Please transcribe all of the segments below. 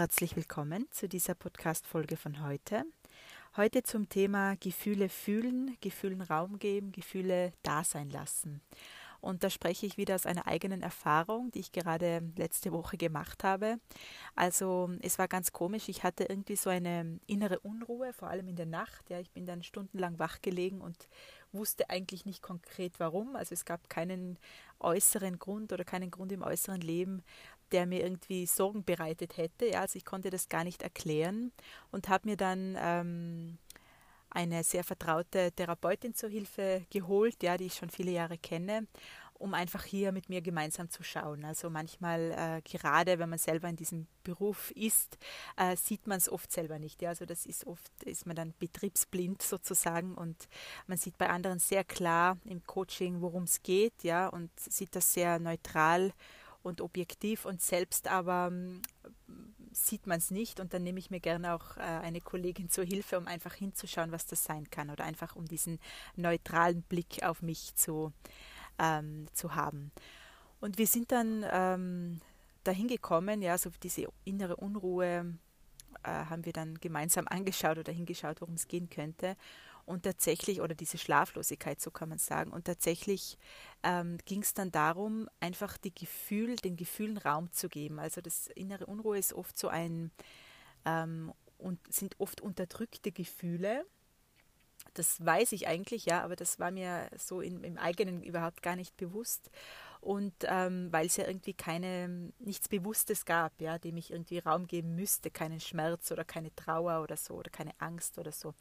Herzlich willkommen zu dieser Podcast-Folge von heute. Heute zum Thema Gefühle fühlen, Gefühlen Raum geben, Gefühle da sein lassen. Und da spreche ich wieder aus einer eigenen Erfahrung, die ich gerade letzte Woche gemacht habe. Also es war ganz komisch. Ich hatte irgendwie so eine innere Unruhe, vor allem in der Nacht. Ja, ich bin dann stundenlang wach gelegen und wusste eigentlich nicht konkret warum. Also es gab keinen äußeren Grund oder keinen Grund im äußeren Leben, der mir irgendwie Sorgen bereitet hätte. Ja, also ich konnte das gar nicht erklären und habe mir dann ähm, eine sehr vertraute Therapeutin zur Hilfe geholt, ja, die ich schon viele Jahre kenne, um einfach hier mit mir gemeinsam zu schauen. Also manchmal, äh, gerade wenn man selber in diesem Beruf ist, äh, sieht man es oft selber nicht. Ja, also das ist oft, ist man dann betriebsblind sozusagen und man sieht bei anderen sehr klar im Coaching, worum es geht, ja, und sieht das sehr neutral und objektiv und selbst aber ähm, sieht man es nicht und dann nehme ich mir gerne auch äh, eine Kollegin zur Hilfe, um einfach hinzuschauen, was das sein kann oder einfach um diesen neutralen Blick auf mich zu, ähm, zu haben. Und wir sind dann ähm, dahin gekommen, ja, so diese innere Unruhe äh, haben wir dann gemeinsam angeschaut oder hingeschaut, worum es gehen könnte. Und tatsächlich, oder diese Schlaflosigkeit, so kann man sagen. Und tatsächlich ähm, ging es dann darum, einfach die Gefühl, den Gefühlen Raum zu geben. Also das innere Unruhe ist oft so ein ähm, und sind oft unterdrückte Gefühle. Das weiß ich eigentlich, ja, aber das war mir so in, im eigenen überhaupt gar nicht bewusst. Und ähm, weil es ja irgendwie keine, nichts Bewusstes gab, ja, dem ich irgendwie Raum geben müsste, keinen Schmerz oder keine Trauer oder so oder keine Angst oder so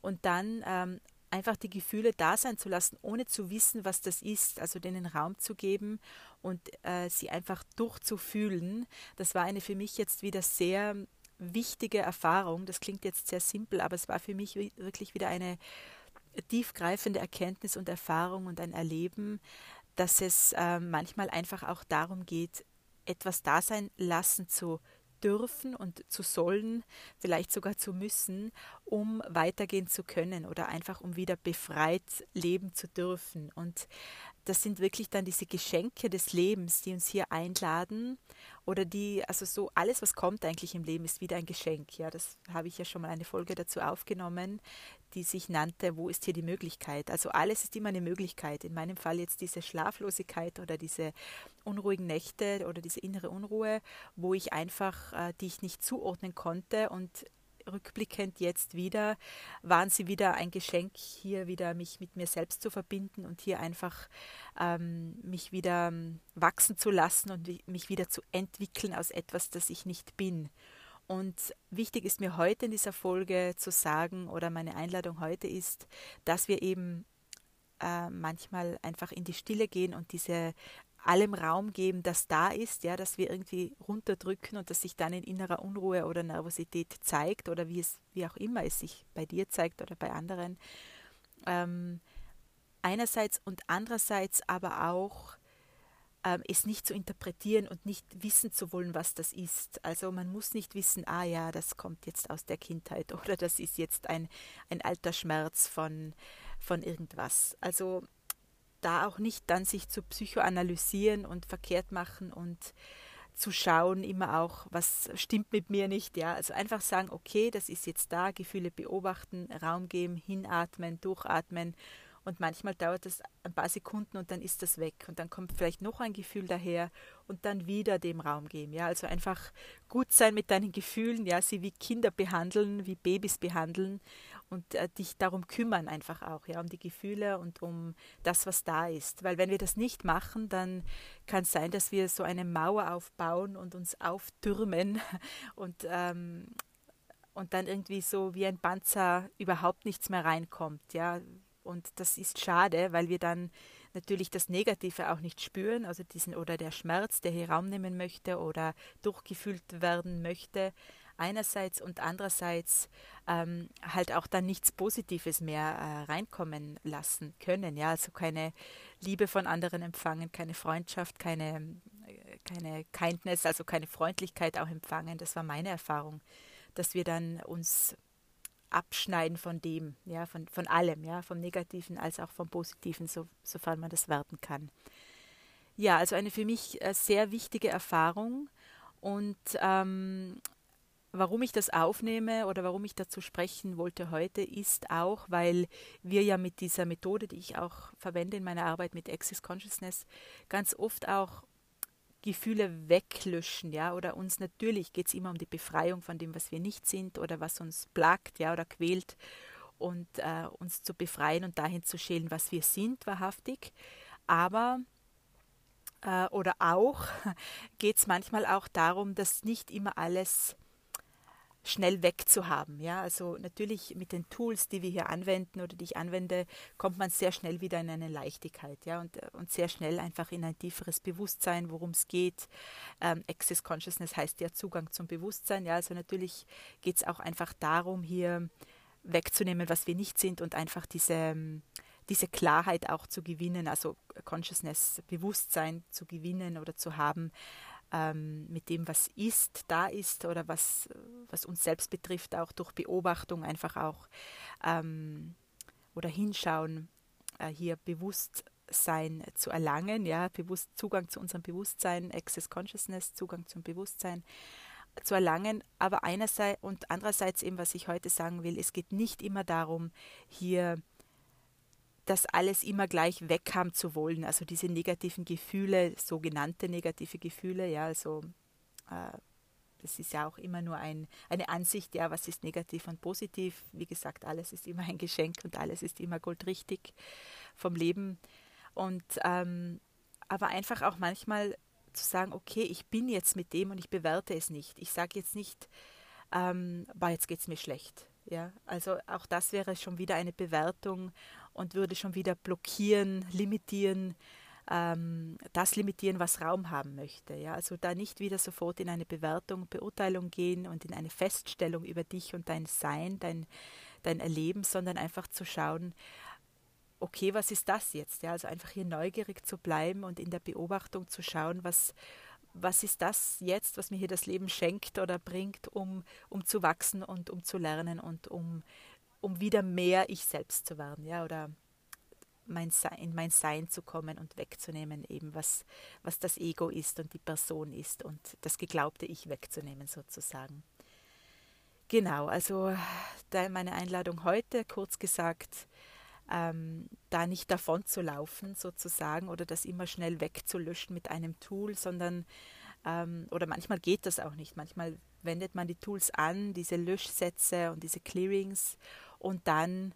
und dann ähm, einfach die Gefühle da sein zu lassen, ohne zu wissen, was das ist, also denen Raum zu geben und äh, sie einfach durchzufühlen. Das war eine für mich jetzt wieder sehr wichtige Erfahrung. Das klingt jetzt sehr simpel, aber es war für mich wirklich wieder eine tiefgreifende Erkenntnis und Erfahrung und ein Erleben, dass es äh, manchmal einfach auch darum geht, etwas da sein lassen zu dürfen und zu sollen, vielleicht sogar zu müssen, um weitergehen zu können oder einfach um wieder befreit leben zu dürfen. Und das sind wirklich dann diese Geschenke des Lebens, die uns hier einladen oder die, also so alles, was kommt eigentlich im Leben, ist wieder ein Geschenk. Ja, das habe ich ja schon mal eine Folge dazu aufgenommen, die sich nannte, wo ist hier die Möglichkeit? Also alles ist immer eine Möglichkeit. In meinem Fall jetzt diese Schlaflosigkeit oder diese unruhigen Nächte oder diese innere Unruhe, wo ich einfach, äh, die ich nicht zuordnen konnte und rückblickend jetzt wieder, waren sie wieder ein Geschenk, hier wieder mich mit mir selbst zu verbinden und hier einfach ähm, mich wieder ähm, wachsen zu lassen und mich wieder zu entwickeln aus etwas, das ich nicht bin. Und wichtig ist mir heute in dieser Folge zu sagen, oder meine Einladung heute ist, dass wir eben äh, manchmal einfach in die Stille gehen und diese allem Raum geben, das da ist, ja, dass wir irgendwie runterdrücken und dass sich dann in innerer Unruhe oder Nervosität zeigt oder wie es, wie auch immer es sich bei dir zeigt oder bei anderen. Ähm, einerseits und andererseits aber auch ähm, es nicht zu interpretieren und nicht wissen zu wollen, was das ist. Also man muss nicht wissen, ah ja, das kommt jetzt aus der Kindheit oder das ist jetzt ein, ein alter Schmerz von, von irgendwas. Also da auch nicht dann sich zu psychoanalysieren und verkehrt machen und zu schauen, immer auch, was stimmt mit mir nicht, ja. Also einfach sagen, okay, das ist jetzt da, Gefühle beobachten, Raum geben, hinatmen, durchatmen und manchmal dauert es ein paar Sekunden und dann ist das weg. Und dann kommt vielleicht noch ein Gefühl daher und dann wieder dem Raum geben. Ja, also einfach gut sein mit deinen Gefühlen, ja, sie wie Kinder behandeln, wie Babys behandeln und äh, dich darum kümmern einfach auch, ja, um die Gefühle und um das, was da ist. Weil wenn wir das nicht machen, dann kann es sein, dass wir so eine Mauer aufbauen und uns auftürmen und ähm, und dann irgendwie so wie ein Panzer überhaupt nichts mehr reinkommt, ja, und das ist schade, weil wir dann natürlich das Negative auch nicht spüren, also diesen oder der Schmerz, der hier Raum nehmen möchte oder durchgefühlt werden möchte, einerseits und andererseits ähm, halt auch dann nichts Positives mehr äh, reinkommen lassen können. Ja, also keine Liebe von anderen empfangen, keine Freundschaft, keine, äh, keine Kindness, also keine Freundlichkeit auch empfangen. Das war meine Erfahrung, dass wir dann uns abschneiden von dem, ja, von, von allem, ja, vom Negativen als auch vom Positiven, so, sofern man das werten kann. Ja, also eine für mich äh, sehr wichtige Erfahrung und ähm, warum ich das aufnehme oder warum ich dazu sprechen wollte heute, ist auch, weil wir ja mit dieser Methode, die ich auch verwende in meiner Arbeit mit Access Consciousness, ganz oft auch Gefühle weglöschen, ja, oder uns natürlich geht es immer um die Befreiung von dem, was wir nicht sind oder was uns plagt, ja, oder quält und äh, uns zu befreien und dahin zu schälen, was wir sind, wahrhaftig. Aber äh, oder auch geht es manchmal auch darum, dass nicht immer alles schnell wegzuhaben. Ja, also natürlich mit den Tools, die wir hier anwenden oder die ich anwende, kommt man sehr schnell wieder in eine Leichtigkeit, ja, und, und sehr schnell einfach in ein tieferes Bewusstsein, worum es geht. Ähm, Access Consciousness heißt ja Zugang zum Bewusstsein, ja, also natürlich geht es auch einfach darum, hier wegzunehmen, was wir nicht sind und einfach diese diese Klarheit auch zu gewinnen, also Consciousness, Bewusstsein zu gewinnen oder zu haben, ähm, mit dem, was ist, da ist oder was, was uns selbst betrifft, auch durch Beobachtung einfach auch ähm, oder hinschauen, äh, hier Bewusstsein zu erlangen, ja, bewusst Zugang zu unserem Bewusstsein, Access Consciousness, Zugang zum Bewusstsein zu erlangen, aber einerseits und andererseits eben, was ich heute sagen will, es geht nicht immer darum, hier das alles immer gleich weghaben zu wollen. Also diese negativen Gefühle, sogenannte negative Gefühle, ja, also äh, das ist ja auch immer nur ein, eine Ansicht, ja, was ist negativ und positiv. Wie gesagt, alles ist immer ein Geschenk und alles ist immer goldrichtig vom Leben. Und ähm, aber einfach auch manchmal zu sagen, okay, ich bin jetzt mit dem und ich bewerte es nicht. Ich sage jetzt nicht, ähm, boah, jetzt geht es mir schlecht. Ja, also auch das wäre schon wieder eine Bewertung und würde schon wieder blockieren, limitieren, ähm, das limitieren, was Raum haben möchte. Ja? Also da nicht wieder sofort in eine Bewertung, Beurteilung gehen und in eine Feststellung über dich und dein Sein, dein, dein Erleben, sondern einfach zu schauen, okay, was ist das jetzt? Ja? Also einfach hier neugierig zu bleiben und in der Beobachtung zu schauen, was, was ist das jetzt, was mir hier das Leben schenkt oder bringt, um, um zu wachsen und um zu lernen und um um wieder mehr ich selbst zu werden, ja, oder mein Sein, in mein Sein zu kommen und wegzunehmen, eben was, was das Ego ist und die Person ist und das geglaubte Ich wegzunehmen sozusagen. Genau, also da meine Einladung heute, kurz gesagt, ähm, da nicht davon zu laufen sozusagen oder das immer schnell wegzulöschen mit einem Tool, sondern ähm, oder manchmal geht das auch nicht. Manchmal wendet man die Tools an, diese Löschsätze und diese Clearings und dann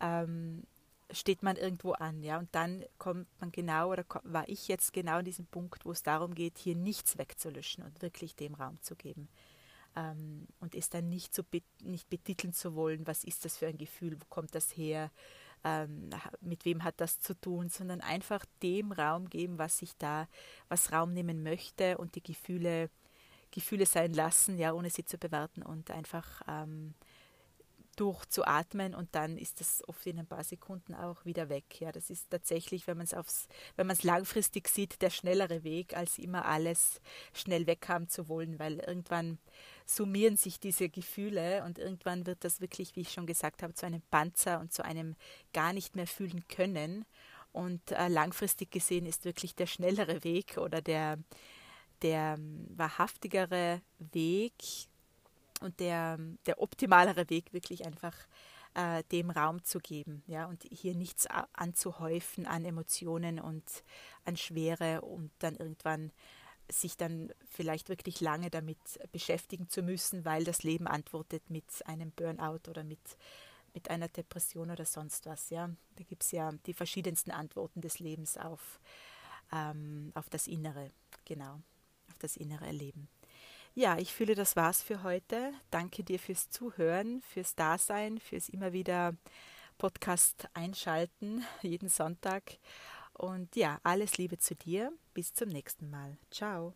ähm, steht man irgendwo an, ja, und dann kommt man genau oder war ich jetzt genau an diesem Punkt, wo es darum geht, hier nichts wegzulöschen und wirklich dem Raum zu geben. Ähm, und es dann nicht, so be nicht betiteln zu wollen, was ist das für ein Gefühl, wo kommt das her, ähm, mit wem hat das zu tun, sondern einfach dem Raum geben, was ich da, was Raum nehmen möchte und die Gefühle, Gefühle sein lassen, ja, ohne sie zu bewerten und einfach ähm, durchzuatmen und dann ist das oft in ein paar Sekunden auch wieder weg. Ja, das ist tatsächlich, wenn man es aufs, wenn man es langfristig sieht, der schnellere Weg, als immer alles schnell weghaben zu wollen, weil irgendwann summieren sich diese Gefühle und irgendwann wird das wirklich, wie ich schon gesagt habe, zu einem Panzer und zu einem gar nicht mehr fühlen können. Und äh, langfristig gesehen ist wirklich der schnellere Weg oder der, der ähm, wahrhaftigere Weg und der, der optimalere Weg wirklich einfach äh, dem Raum zu geben, ja, und hier nichts anzuhäufen an Emotionen und an Schwere und dann irgendwann sich dann vielleicht wirklich lange damit beschäftigen zu müssen, weil das Leben antwortet mit einem Burnout oder mit, mit einer Depression oder sonst was. Ja. Da gibt es ja die verschiedensten Antworten des Lebens auf, ähm, auf das Innere, genau, auf das innere Erleben. Ja, ich fühle, das war's für heute. Danke dir fürs Zuhören, fürs Dasein, fürs immer wieder Podcast einschalten, jeden Sonntag. Und ja, alles Liebe zu dir. Bis zum nächsten Mal. Ciao.